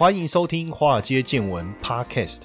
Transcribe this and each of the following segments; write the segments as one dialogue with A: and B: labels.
A: 欢迎收听《华尔街见闻》Podcast。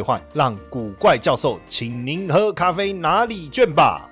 A: 兑换，让古怪教授请您喝咖啡拿礼券吧。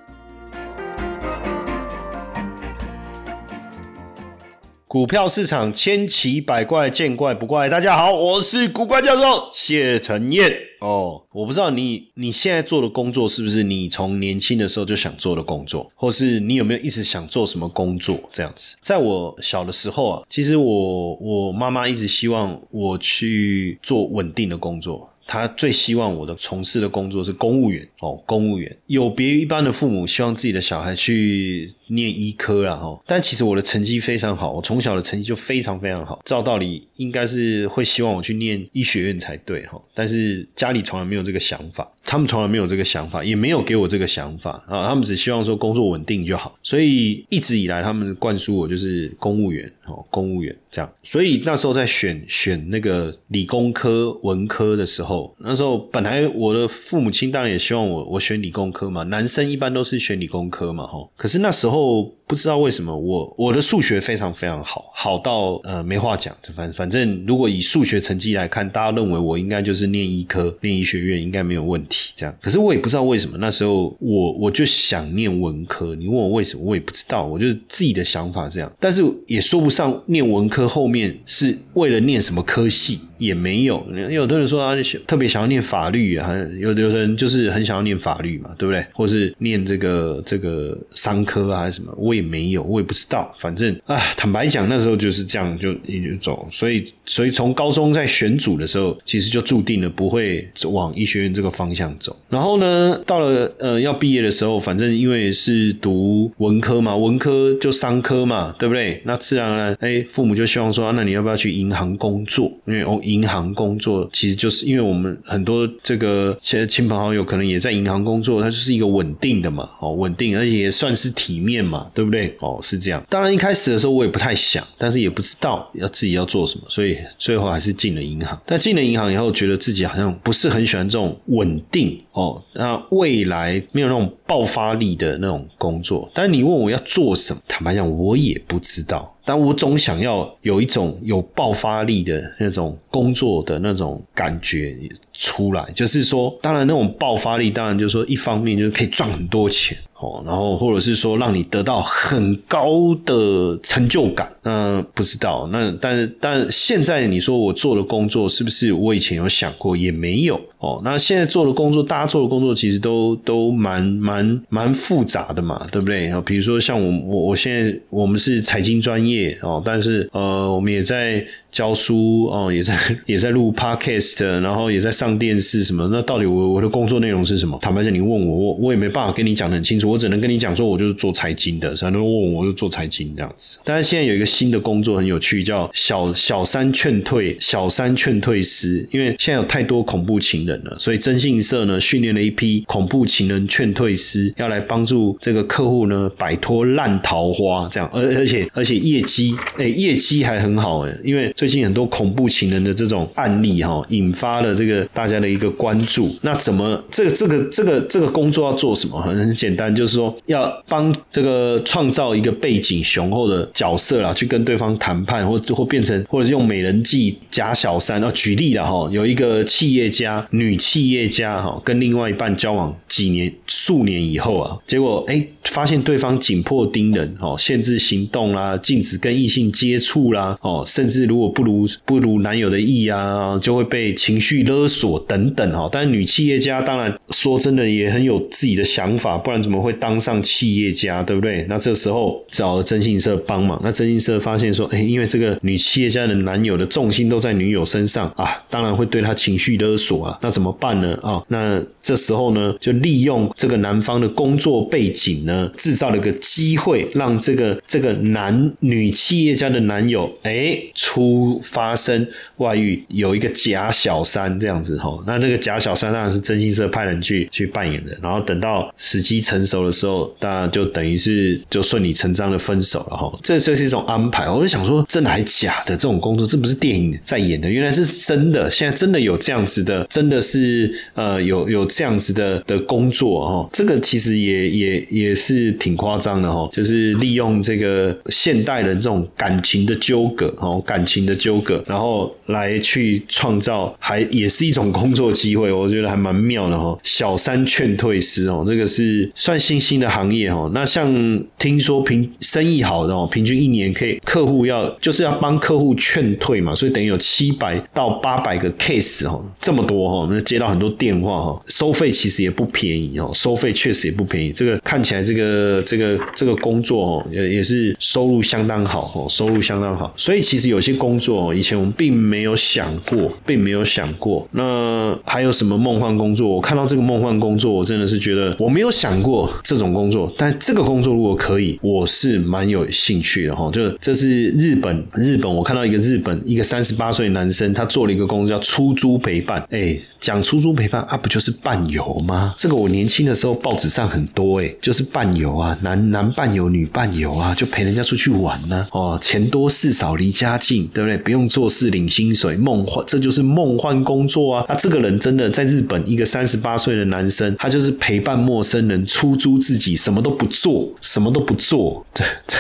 A: 股票市场千奇百怪，见怪不怪。大家好，我是古怪教授谢承彦。哦，我不知道你你现在做的工作是不是你从年轻的时候就想做的工作，或是你有没有一直想做什么工作这样子？在我小的时候啊，其实我我妈妈一直希望我去做稳定的工作。他最希望我的从事的工作是公务员哦，公务员有别于一般的父母，希望自己的小孩去。念医科啦哈，但其实我的成绩非常好，我从小的成绩就非常非常好。照道理应该是会希望我去念医学院才对哈，但是家里从来没有这个想法，他们从来没有这个想法，也没有给我这个想法啊。他们只希望说工作稳定就好，所以一直以来他们灌输我就是公务员哦，公务员这样。所以那时候在选选那个理工科、文科的时候，那时候本来我的父母亲当然也希望我我选理工科嘛，男生一般都是选理工科嘛哈。可是那时候。后不知道为什么我我的数学非常非常好，好到呃没话讲。反反正如果以数学成绩来看，大家认为我应该就是念医科、念医学院应该没有问题。这样，可是我也不知道为什么那时候我我就想念文科。你问我为什么，我也不知道。我就是自己的想法这样，但是也说不上念文科后面是为了念什么科系，也没有。有的人说啊，特别想要念法律啊，有的有的人就是很想要念法律嘛，对不对？或是念这个这个商科啊。什么我也没有，我也不知道。反正啊，坦白讲，那时候就是这样，就一直走。所以，所以从高中在选组的时候，其实就注定了不会往医学院这个方向走。然后呢，到了呃要毕业的时候，反正因为是读文科嘛，文科就商科嘛，对不对？那自然而然，哎，父母就希望说，那你要不要去银行工作？因为哦，银行工作其实就是因为我们很多这个亲亲朋好友可能也在银行工作，它就是一个稳定的嘛，哦，稳定，而且也算是体面。嘛，对不对？对不对哦，是这样。当然一开始的时候我也不太想，但是也不知道要自己要做什么，所以最后还是进了银行。但进了银行以后，觉得自己好像不是很喜欢这种稳定哦，那未来没有那种爆发力的那种工作。但你问我要做什么，坦白讲，我也不知道。但我总想要有一种有爆发力的那种工作的那种感觉出来，就是说，当然那种爆发力，当然就是说，一方面就是可以赚很多钱。哦，然后或者是说让你得到很高的成就感，嗯，不知道，那但是但现在你说我做的工作是不是我以前有想过也没有哦？那现在做的工作，大家做的工作其实都都蛮蛮蛮复杂的嘛，对不对？比如说像我我我现在我们是财经专业哦，但是呃我们也在教书哦，也在 也在录 podcast，然后也在上电视什么？那到底我我的工作内容是什么？坦白讲，你问我，我我也没办法跟你讲的很清楚。我只能跟你讲说，我就是做财经的，很多人问我，我就做财经这样子。但是现在有一个新的工作很有趣，叫小小三劝退小三劝退师。因为现在有太多恐怖情人了，所以征信社呢训练了一批恐怖情人劝退师，要来帮助这个客户呢摆脱烂桃花。这样，而而且而且业绩，哎，业绩还很好哎。因为最近很多恐怖情人的这种案例哈，引发了这个大家的一个关注。那怎么这个这个这个这个工作要做什么？很很简单。就是说，要帮这个创造一个背景雄厚的角色啦，去跟对方谈判，或或变成，或者是用美人计假小三。哦，举例了哈，有一个企业家，女企业家哈，跟另外一半交往几年、数年以后啊，结果哎，发现对方紧迫盯人哦，限制行动啦，禁止跟异性接触啦，哦，甚至如果不如不如男友的意啊，就会被情绪勒索等等哈。但是女企业家当然说真的也很有自己的想法，不然怎么会？当上企业家，对不对？那这时候找了征信社帮忙。那征信社发现说，哎，因为这个女企业家的男友的重心都在女友身上啊，当然会对她情绪勒索啊。那怎么办呢？啊，那这时候呢，就利用这个男方的工作背景呢，制造了一个机会，让这个这个男女企业家的男友哎出发生外遇，有一个假小三这样子哈。那那个假小三当然是真心社派人去去扮演的，然后等到时机成熟的时候，当然就等于是就顺理成章的分手了哈。这这是一种安排，我就想说，真的还假的这种工作，这不是电影在演的，原来是真的。现在真的有这样子的，真的是呃有有这样子的的工作哦。这个其实也也也是挺夸张的哦，就是利用这个现代人这种感情的纠葛哦，感情的纠葛，然后来去创造，还也是一种工作机会，我觉得还蛮妙的哈。小三劝退师哦，这个是算新兴的行业哦。那像听说平生意好的哦，平均一年可以客户要就是要帮客户劝退嘛，所以等于有七百到八百个 case 哦，这么多哈，那接到很多电话哈，收费其实也不便宜哦，收费确实也不便宜。这个看起来这个这个这个工作哦，也也是收入相当好哦，收入相当好。所以其实有些工作以前我们并没有想过，并没有想过。那还有什么梦幻工作？我看到这个梦幻工作，我真的是觉得我没有想过这种工作。但这个工作如果可以，我是蛮有兴趣的哈。就这是日本，日本我看到一个日本一个三十八岁男生，他做了一个工作叫出租陪伴。哎，讲出租陪伴啊，不就是伴游吗？这个我年轻的时候报纸上很多哎，就是伴游啊，男男伴游、女伴游啊，就陪人家出去玩呢。哦，钱多事少离家近，对不对？不用做事领薪水，梦幻，这就是梦幻工作啊！那，这个人真的在日本，一个三十八岁的男生，他就是陪伴陌生人，出租自己，什么都不做，什么都不做，这这。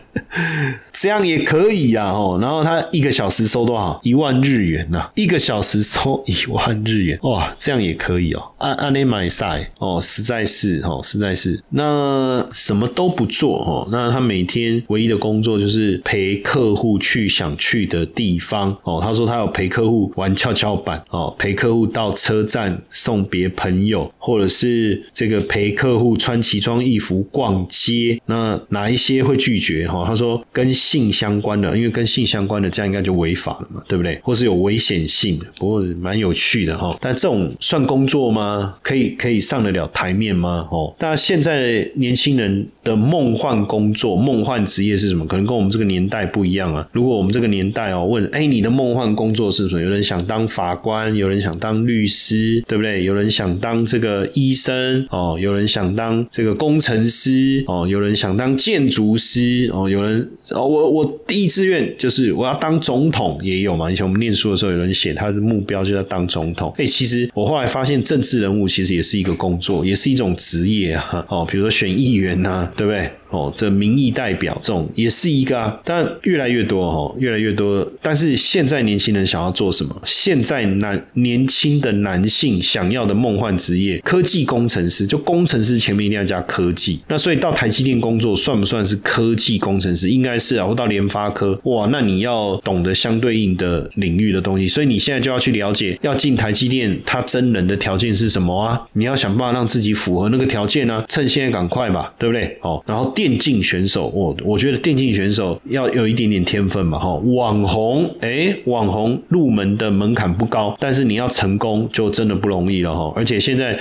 A: 这样也可以呀，哦，然后他一个小时收多少？一万日元呐，一个小时收一万日元，哇，这样也可以哦。按按内买赛哦，实在是哦，实在是。那什么都不做哦，那他每天唯一的工作就是陪客户去想去的地方哦。他说他有陪客户玩跷跷板哦，陪客户到车站送别朋友，或者是这个陪客户穿奇装异服逛街。那哪一些会拒绝哈？他说。说跟性相关的，因为跟性相关的，这样应该就违法了嘛，对不对？或是有危险性的，不过蛮有趣的哈。但这种算工作吗？可以可以上得了台面吗？哦，大家现在年轻人的梦幻工作、梦幻职业是什么？可能跟我们这个年代不一样啊。如果我们这个年代哦，问哎，你的梦幻工作是什么？有人想当法官，有人想当律师，对不对？有人想当这个医生哦，有人想当这个工程师哦，有人想当建筑师哦，有人。哦，我我第一志愿就是我要当总统，也有嘛。以前我们念书的时候，有人写他的目标就要当总统。哎，其实我后来发现，政治人物其实也是一个工作，也是一种职业啊。哦，比如说选议员呐，对不对？哦，这民意代表这种也是一个啊，但越来越多哈，越来越多。但是现在年轻人想要做什么？现在男年轻的男性想要的梦幻职业，科技工程师，就工程师前面一定要加科技。那所以到台积电工作算不算是科技工程师？应该是啊。或到联发科，哇，那你要懂得相对应的领域的东西。所以你现在就要去了解，要进台积电，他真人的条件是什么啊？你要想办法让自己符合那个条件啊！趁现在赶快吧，对不对？哦，然后电。竞选手，我我觉得电竞选手要有一点点天分嘛，哈。网红，哎，网红入门的门槛不高，但是你要成功就真的不容易了，哈。而且现在，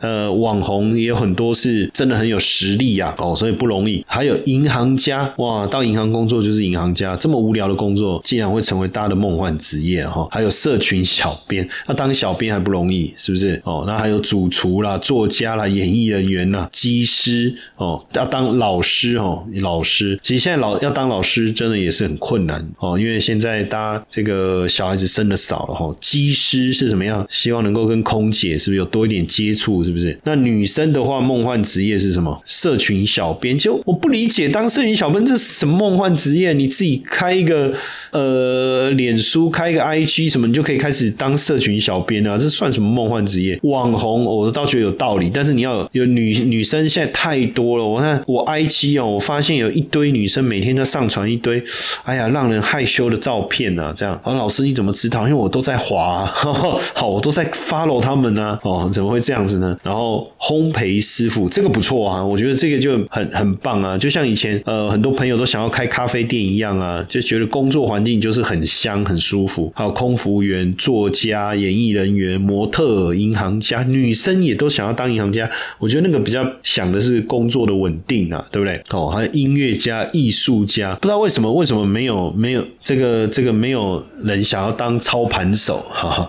A: 呃，网红也有很多是真的很有实力呀，哦，所以不容易。还有银行家，哇，到银行工作就是银行家，这么无聊的工作，竟然会成为大家的梦幻职业，哈。还有社群小编，那当小编还不容易，是不是？哦，那还有主厨啦、作家啦、演艺人员啦、机师，哦，要当老。老师哦，老师，其实现在老要当老师真的也是很困难哦，因为现在大家这个小孩子生的少了哈。机师是怎么样？希望能够跟空姐是不是有多一点接触？是不是？那女生的话，梦幻职业是什么？社群小编。就我不理解，当社群小编这是什么梦幻职业？你自己开一个呃，脸书开一个 IG 什么，你就可以开始当社群小编啊？这算什么梦幻职业？网红，我倒觉得有道理，但是你要有女女生现在太多了。我看我 I IG。哦，我发现有一堆女生每天都上传一堆，哎呀，让人害羞的照片啊，这样。啊，老师你怎么知道？因为我都在滑，好，我都在 follow 他们呢。哦，怎么会这样子呢？然后烘焙师傅这个不错啊，我觉得这个就很很棒啊。就像以前呃，很多朋友都想要开咖啡店一样啊，就觉得工作环境就是很香很舒服。还有空服员、作家、演艺人员、模特、银行家，女生也都想要当银行家。我觉得那个比较想的是工作的稳定啊，对不对？哦，还有音乐家、艺术家，不知道为什么为什么没有没有这个这个没有人想要当操盘手，哈哈。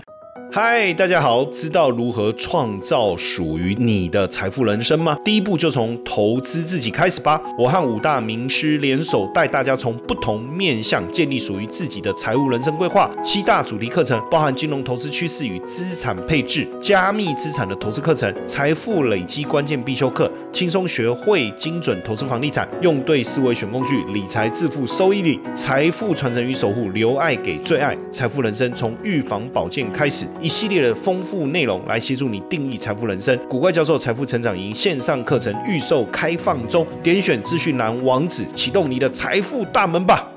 A: 嗨，大家好！知道如何创造属于你的财富人生吗？第一步就从投资自己开始吧。我和五大名师联手，带大家从不同面向建立属于自己的财务人生规划。七大主题课程包含金融投资趋势与资产配置、加密资产的投资课程、财富累积关键必修课、轻松学会精准投资房地产、用对思维选工具、理财致富收益率、财富传承与守护、留爱给最爱、财富人生从预防保健开始。一系列的丰富内容来协助你定义财富人生。古怪教授财富成长营线上课程预售开放中，点选资讯栏网址，启动你的财富大门吧。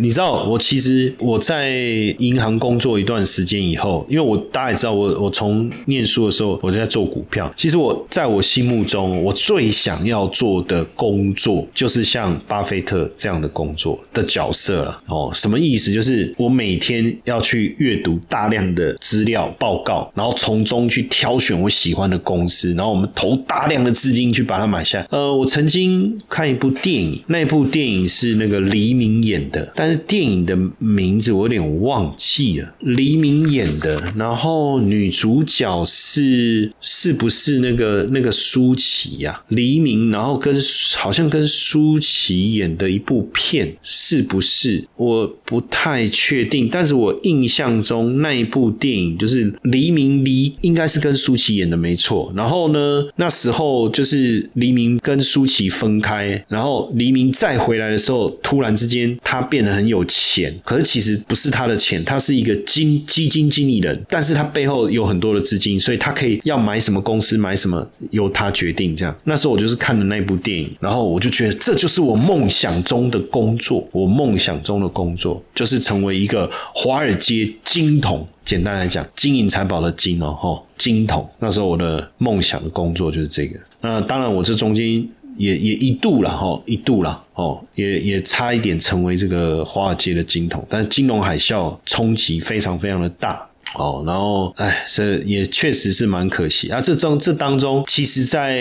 A: 你知道，我其实我在银行工作一段时间以后，因为我大家也知道，我我从念书的时候我就在做股票。其实我在我心目中，我最想要做的工作就是像巴菲特这样的工作的角色了。哦，什么意思？就是我每天要去阅读大量的资料报告，然后从中去挑选我喜欢的公司，然后我们投大量的资金去把它买下。呃，我曾经看一部电影，那部电影是那个黎明演的。但是电影的名字我有点忘记了，黎明演的，然后女主角是是不是那个那个舒淇呀？黎明，然后跟好像跟舒淇演的一部片，是不是？我不太确定，但是我印象中那一部电影就是黎明离应该是跟舒淇演的没错。然后呢，那时候就是黎明跟舒淇分开，然后黎明再回来的时候，突然之间他变。很有钱，可是其实不是他的钱，他是一个金基金经理人，但是他背后有很多的资金，所以他可以要买什么公司买什么由他决定。这样，那时候我就是看了那部电影，然后我就觉得这就是我梦想中的工作。我梦想中的工作就是成为一个华尔街金童。简单来讲，金银财宝的金哦，吼，金童。那时候我的梦想的工作就是这个。那当然，我这中间。也也一度了哈，一度了哦，也也差一点成为这个华尔街的金童，但金融海啸冲击非常非常的大。哦，然后，哎，这也确实是蛮可惜啊。这中这当中，其实，在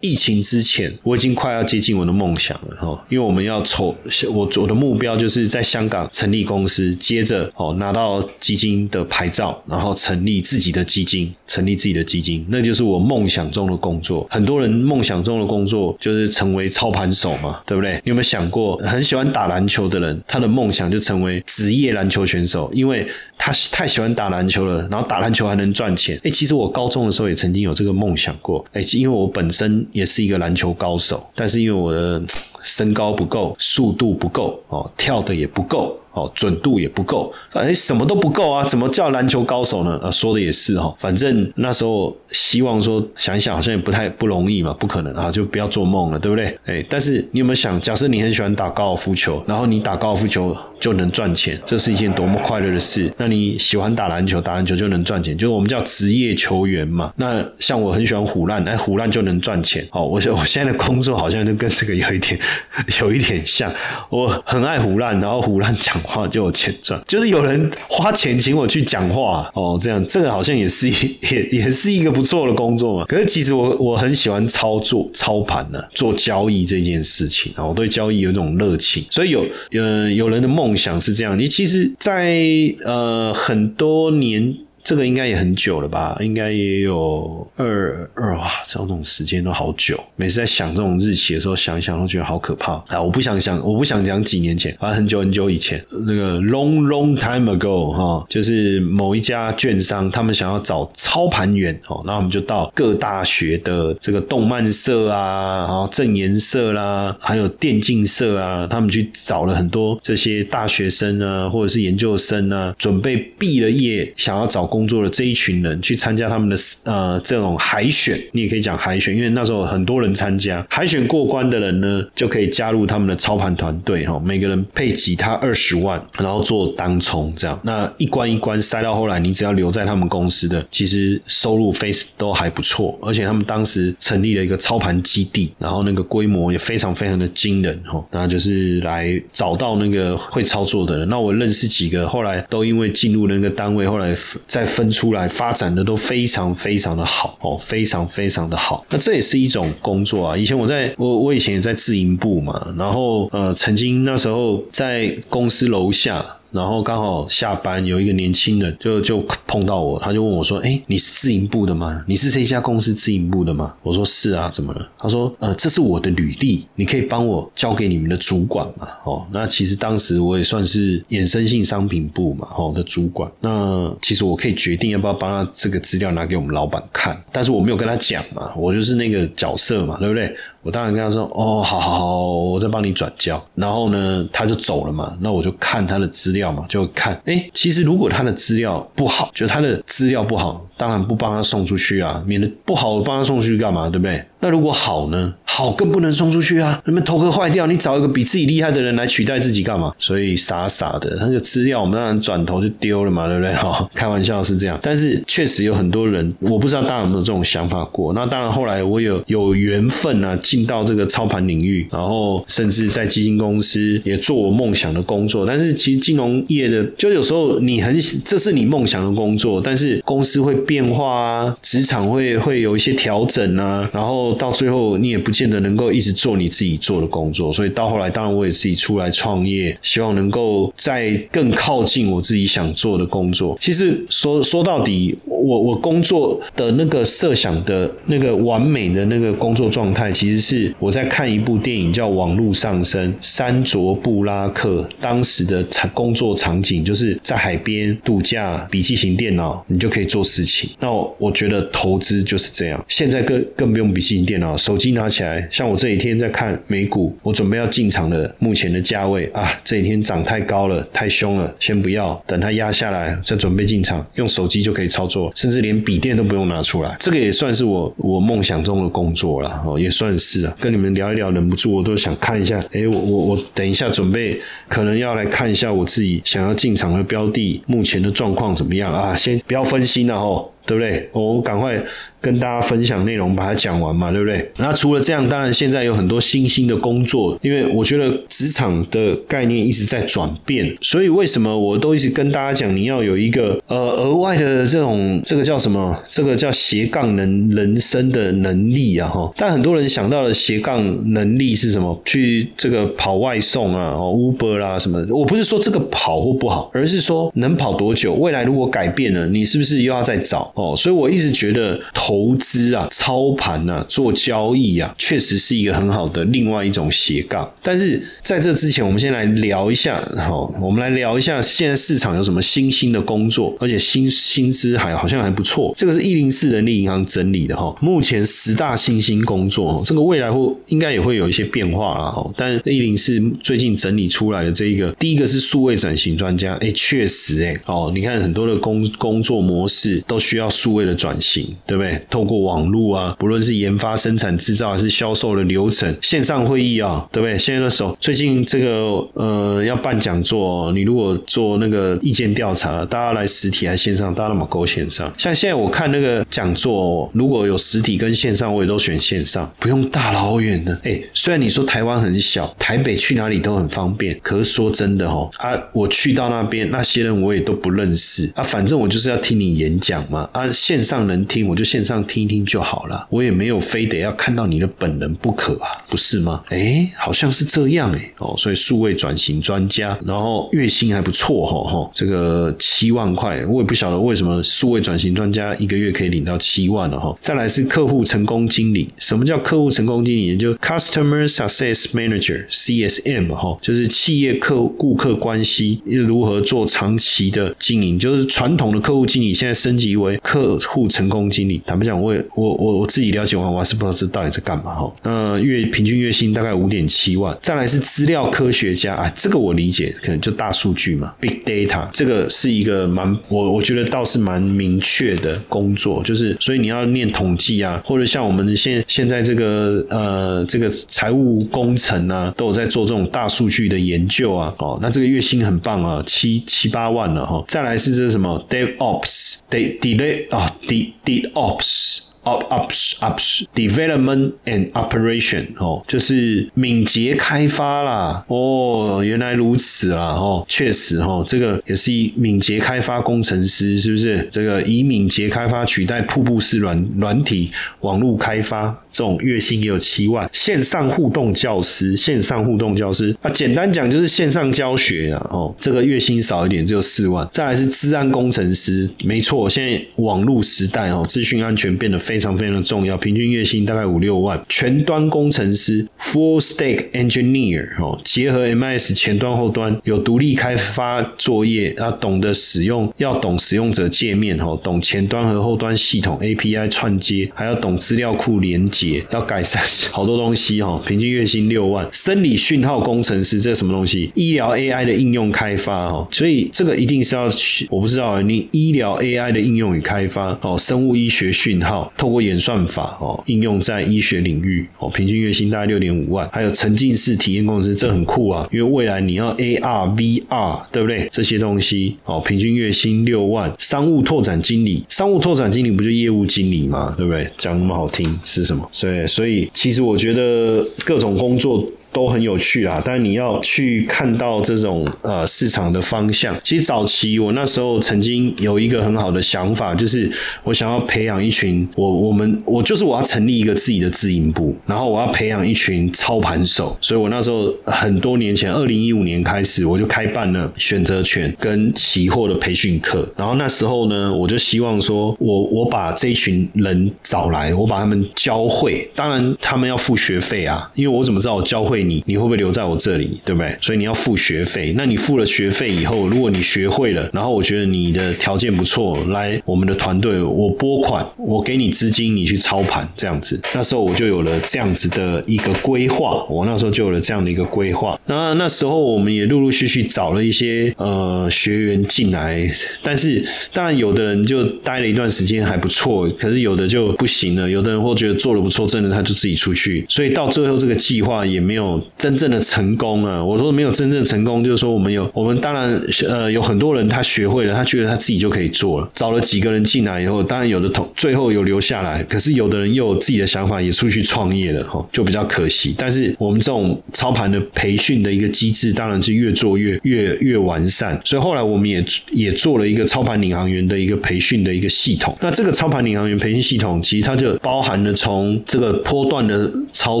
A: 疫情之前，我已经快要接近我的梦想了哈。因为我们要筹，我我的目标就是在香港成立公司，接着哦拿到基金的牌照，然后成立自己的基金，成立自己的基金，那就是我梦想中的工作。很多人梦想中的工作就是成为操盘手嘛，对不对？你有没有想过，很喜欢打篮球的人，他的梦想就成为职业篮球选手，因为他太喜欢打篮。球了，然后打篮球还能赚钱。哎，其实我高中的时候也曾经有这个梦想过。哎，因为我本身也是一个篮球高手，但是因为我的身高不够，速度不够，哦，跳的也不够。哦，准度也不够，哎，什么都不够啊！怎么叫篮球高手呢？啊，说的也是哈。反正那时候希望说想一想，好像也不太不容易嘛，不可能啊，就不要做梦了，对不对？哎，但是你有没有想，假设你很喜欢打高尔夫球，然后你打高尔夫球就能赚钱，这是一件多么快乐的事？那你喜欢打篮球，打篮球就能赚钱，就是我们叫职业球员嘛。那像我很喜欢虎烂，哎，虎烂就能赚钱。哦，我我现在的工作好像就跟这个有一点 有一点像，我很爱胡烂，然后胡烂讲。话就有钱赚，就是有人花钱请我去讲话哦，这样这个好像也是一 也也是一个不错的工作嘛。可是其实我我很喜欢操作操盘呢，做交易这件事情啊，我对交易有一种热情。所以有呃有人的梦想是这样，你其实，在呃很多年。这个应该也很久了吧？应该也有二二哇，这种时间都好久。每次在想这种日期的时候，想一想都觉得好可怕啊！我不想想，我不想讲几年前，反正很久很久以前，那个 long long time ago 哈，就是某一家券商，他们想要找操盘员哦，那我们就到各大学的这个动漫社啊，然后正颜社啦，还有电竞社啊，他们去找了很多这些大学生啊，或者是研究生啊，准备毕了业想要找。工作的这一群人去参加他们的呃这种海选，你也可以讲海选，因为那时候很多人参加海选过关的人呢，就可以加入他们的操盘团队哈，每个人配给他二十万，然后做当冲这样，那一关一关塞到后来，你只要留在他们公司的，其实收入非都还不错，而且他们当时成立了一个操盘基地，然后那个规模也非常非常的惊人哈，那就是来找到那个会操作的人。那我认识几个，后来都因为进入那个单位，后来在分出来发展的都非常非常的好哦，非常非常的好。那这也是一种工作啊。以前我在我我以前也在自营部嘛，然后呃，曾经那时候在公司楼下。然后刚好下班，有一个年轻人就就碰到我，他就问我说：“哎，你是自营部的吗？你是这家公司自营部的吗？”我说：“是啊，怎么了？”他说：“呃，这是我的履历，你可以帮我交给你们的主管嘛？”哦，那其实当时我也算是衍生性商品部嘛，哦的主管。那其实我可以决定要不要帮他这个资料拿给我们老板看，但是我没有跟他讲嘛，我就是那个角色嘛，对不对？我当然跟他说：“哦，好好好，我再帮你转交。”然后呢，他就走了嘛。那我就看他的资料嘛，就看。哎，其实如果他的资料不好，就他的资料不好，当然不帮他送出去啊，免得不好我帮他送出去干嘛，对不对？那如果好呢？好更不能送出去啊！你们头壳坏掉，你找一个比自己厉害的人来取代自己干嘛？所以傻傻的，那个资料我们当然转头就丢了嘛，对不对？哈，开玩笑是这样，但是确实有很多人，我不知道大家有没有这种想法过。那当然后来我有有缘分啊，进到这个操盘领域，然后甚至在基金公司也做我梦想的工作。但是其实金融业的，就有时候你很这是你梦想的工作，但是公司会变化啊，职场会会有一些调整啊，然后。到最后，你也不见得能够一直做你自己做的工作，所以到后来，当然我也自己出来创业，希望能够在更靠近我自己想做的工作。其实说说到底，我我工作的那个设想的那个完美的那个工作状态，其实是我在看一部电影叫《网络上升》，山卓布拉克当时的场工作场景，就是在海边度假，笔记型电脑你就可以做事情。那我觉得投资就是这样，现在更更不用笔记型。电脑、手机拿起来，像我这几天在看美股，我准备要进场的目前的价位啊，这几天涨太高了，太凶了，先不要，等它压下来再准备进场，用手机就可以操作，甚至连笔电都不用拿出来，这个也算是我我梦想中的工作了哦，也算是啊，跟你们聊一聊，忍不住我都想看一下，哎，我我我等一下准备可能要来看一下我自己想要进场的标的目前的状况怎么样啊，先不要分心了哦。对不对？我赶快跟大家分享内容，把它讲完嘛，对不对？那除了这样，当然现在有很多新兴的工作，因为我觉得职场的概念一直在转变，所以为什么我都一直跟大家讲，你要有一个呃额外的这种这个叫什么？这个叫斜杠能人生的能力啊哈。但很多人想到的斜杠能力是什么？去这个跑外送啊，哦 Uber 啦什么？我不是说这个跑或不好，而是说能跑多久？未来如果改变了，你是不是又要再找？哦，所以我一直觉得投资啊、操盘啊、做交易啊，确实是一个很好的另外一种斜杠。但是在这之前，我们先来聊一下，好，我们来聊一下现在市场有什么新兴的工作，而且薪薪资还好像还不错。这个是一零四人力银行整理的哈，目前十大新兴工作，这个未来会应该也会有一些变化了哈。但一零四最近整理出来的这一个，第一个是数位转型专家，哎，确实哎，哦，你看很多的工工作模式都需要。要数位的转型，对不对？透过网络啊，不论是研发、生产、制造还是销售的流程，线上会议啊，对不对？现在的时候，最近这个呃要办讲座，你如果做那个意见调查，大家来实体还是线上？大家那么勾线上？像现在我看那个讲座，如果有实体跟线上，我也都选线上，不用大老远的。哎，虽然你说台湾很小，台北去哪里都很方便，可是说真的哦，啊，我去到那边，那些人我也都不认识啊，反正我就是要听你演讲嘛。啊，线上能听我就线上听一听就好了，我也没有非得要看到你的本人不可啊，不是吗？哎，好像是这样哎哦，所以数位转型专家，然后月薪还不错哈哈，这个七万块，我也不晓得为什么数位转型专家一个月可以领到七万了哈。再来是客户成功经理，什么叫客户成功经理？就 Customer Success Manager（CSM） 哈，就是企业客顾客关系如何做长期的经营，就是传统的客户经理现在升级为。客户成功经理，坦白讲，我也我我我自己了解完，我还是不知道这到底在干嘛哈。那月平均月薪大概五点七万。再来是资料科学家啊，这个我理解，可能就大数据嘛，big data，这个是一个蛮我我觉得倒是蛮明确的工作，就是所以你要念统计啊，或者像我们现现在这个呃这个财务工程啊，都有在做这种大数据的研究啊，哦，那这个月薪很棒啊，七七八万了哈。再来是这什么 dev ops，de delay 啊，De De Ops，Ops Ops，development and operation 哦，就是敏捷开发啦。哦，原来如此啦！哦，确实哦，这个也是以敏捷开发工程师，是不是？这个以敏捷开发取代瀑布式软软体网络开发。这种月薪也有七万，线上互动教师，线上互动教师啊，简单讲就是线上教学啊，哦，这个月薪少一点，只有四万。再来是治安工程师，没错，现在网络时代哦，资讯安全变得非常非常的重要，平均月薪大概五六万。全端工程师，Full Stack Engineer 哦，结合 MS 前端后端，有独立开发作业，要懂得使用，要懂使用者界面哦，懂前端和后端系统 API 串接，还要懂资料库连接。要改善好多东西哈，平均月薪六万。生理讯号工程师这什么东西？医疗 AI 的应用开发哈，所以这个一定是要去，我不知道你医疗 AI 的应用与开发哦，生物医学讯号透过演算法哦，应用在医学领域哦，平均月薪大概六点五万。还有沉浸式体验公司，这很酷啊，因为未来你要 AR、VR，对不对？这些东西哦，平均月薪六万。商务拓展经理，商务拓展经理不就业务经理吗？对不对？讲那么好听是什么？对，所以其实我觉得各种工作。都很有趣啊，但你要去看到这种呃市场的方向。其实早期我那时候曾经有一个很好的想法，就是我想要培养一群我我们我就是我要成立一个自己的自营部，然后我要培养一群操盘手。所以我那时候很多年前，二零一五年开始，我就开办了选择权跟期货的培训课。然后那时候呢，我就希望说我我把这一群人找来，我把他们教会。当然他们要付学费啊，因为我怎么知道我教会？你你会不会留在我这里，对不对？所以你要付学费。那你付了学费以后，如果你学会了，然后我觉得你的条件不错，来我们的团队，我拨款，我给你资金，你去操盘这样子。那时候我就有了这样子的一个规划，我那时候就有了这样的一个规划。那那时候我们也陆陆续续找了一些呃学员进来，但是当然有的人就待了一段时间还不错，可是有的就不行了。有的人或觉得做的不错，真的他就自己出去。所以到最后这个计划也没有。真正的成功啊！我说没有真正成功，就是说我们有我们当然呃有很多人他学会了，他觉得他自己就可以做了。找了几个人进来以后，当然有的同最后有留下来，可是有的人又有自己的想法，也出去创业了哈，就比较可惜。但是我们这种操盘的培训的一个机制，当然是越做越越越完善。所以后来我们也也做了一个操盘领航员的一个培训的一个系统。那这个操盘领航员培训系统，其实它就包含了从这个波段的操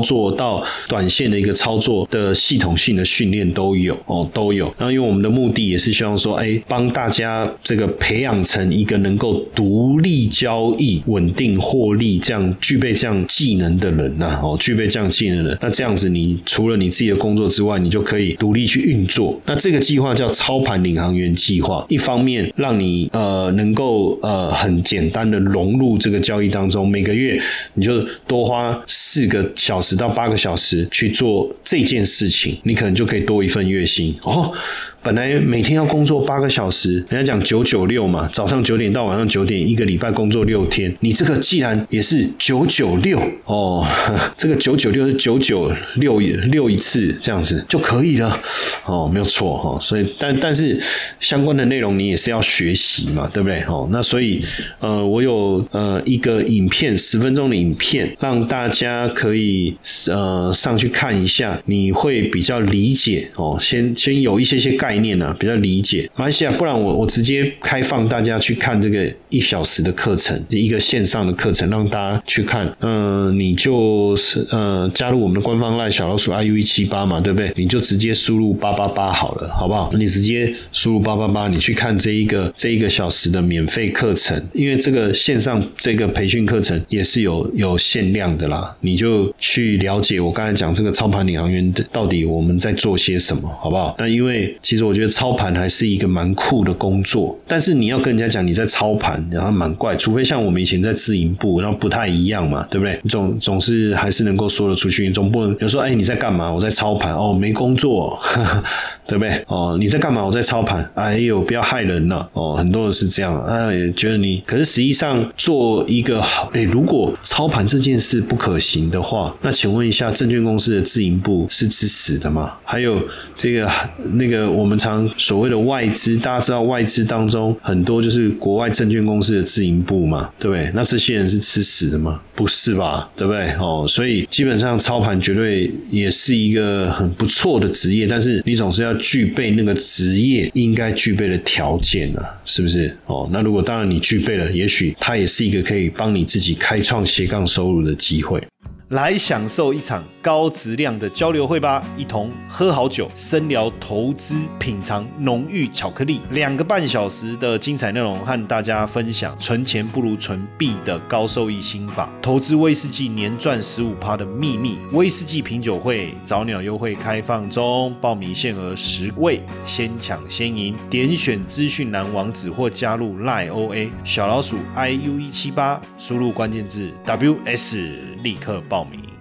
A: 作到短线的一个操。操作的系统性的训练都有哦，都有。然后，因为我们的目的也是希望说，哎，帮大家这个培养成一个能够独立交易、稳定获利这样具备这样技能的人呐。哦，具备这样技能的人，那这样子，你除了你自己的工作之外，你就可以独立去运作。那这个计划叫操盘领航员计划，一方面让你呃能够呃很简单的融入这个交易当中，每个月你就多花四个小时到八个小时去做。这件事情，你可能就可以多一份月薪哦。本来每天要工作八个小时，人家讲九九六嘛，早上九点到晚上九点，一个礼拜工作六天。你这个既然也是九九六哦，这个九九六是九九六六一次这样子就可以了哦，没有错哈。所以，但但是相关的内容你也是要学习嘛，对不对？哦，那所以呃，我有呃一个影片十分钟的影片，让大家可以呃上去看一下，你会比较理解哦。先先有一些些概。概念呢比较理解，马来西亚，不然我我直接开放大家去看这个一小时的课程，一个线上的课程，让大家去看。嗯，你就是呃加入我们的官方赖小老鼠 iu 一七八嘛，对不对？你就直接输入八八八好了，好不好？你直接输入八八八，你去看这一个这一个小时的免费课程，因为这个线上这个培训课程也是有有限量的啦，你就去了解我刚才讲这个操盘领航员到底我们在做些什么，好不好？那因为其实。我觉得操盘还是一个蛮酷的工作，但是你要跟人家讲你在操盘，然后蛮怪，除非像我们以前在自营部，然后不太一样嘛，对不对？总总是还是能够说得出去，总不能有时候哎你在干嘛？我在操盘哦，没工作，对不对？哦你在干嘛？我在操盘，哎呦不要害人了哦，很多人是这样，哎觉得你，可是实际上做一个哎，如果操盘这件事不可行的话，那请问一下，证券公司的自营部是吃屎的吗？还有这个那个我们常所谓的外资，大家知道外资当中很多就是国外证券公司的自营部嘛，对不对？那这些人是吃屎的吗？不是吧？对不对？哦，所以基本上操盘绝对也是一个很不错的职业，但是你总是要具备那个职业应该具备的条件啊，是不是？哦，那如果当然你具备了，也许它也是一个可以帮你自己开创斜杠收入的机会。来享受一场高质量的交流会吧，一同喝好酒，深聊投资，品尝浓郁巧克力，两个半小时的精彩内容，和大家分享存钱不如存币的高收益心法，投资威士忌年赚十五趴的秘密。威士忌品酒会早鸟优惠开放中，报名限额十位，先抢先赢。点选资讯栏网址或加入 LIOA 小老鼠 iu 一七八，输入关键字 WS。立刻报名。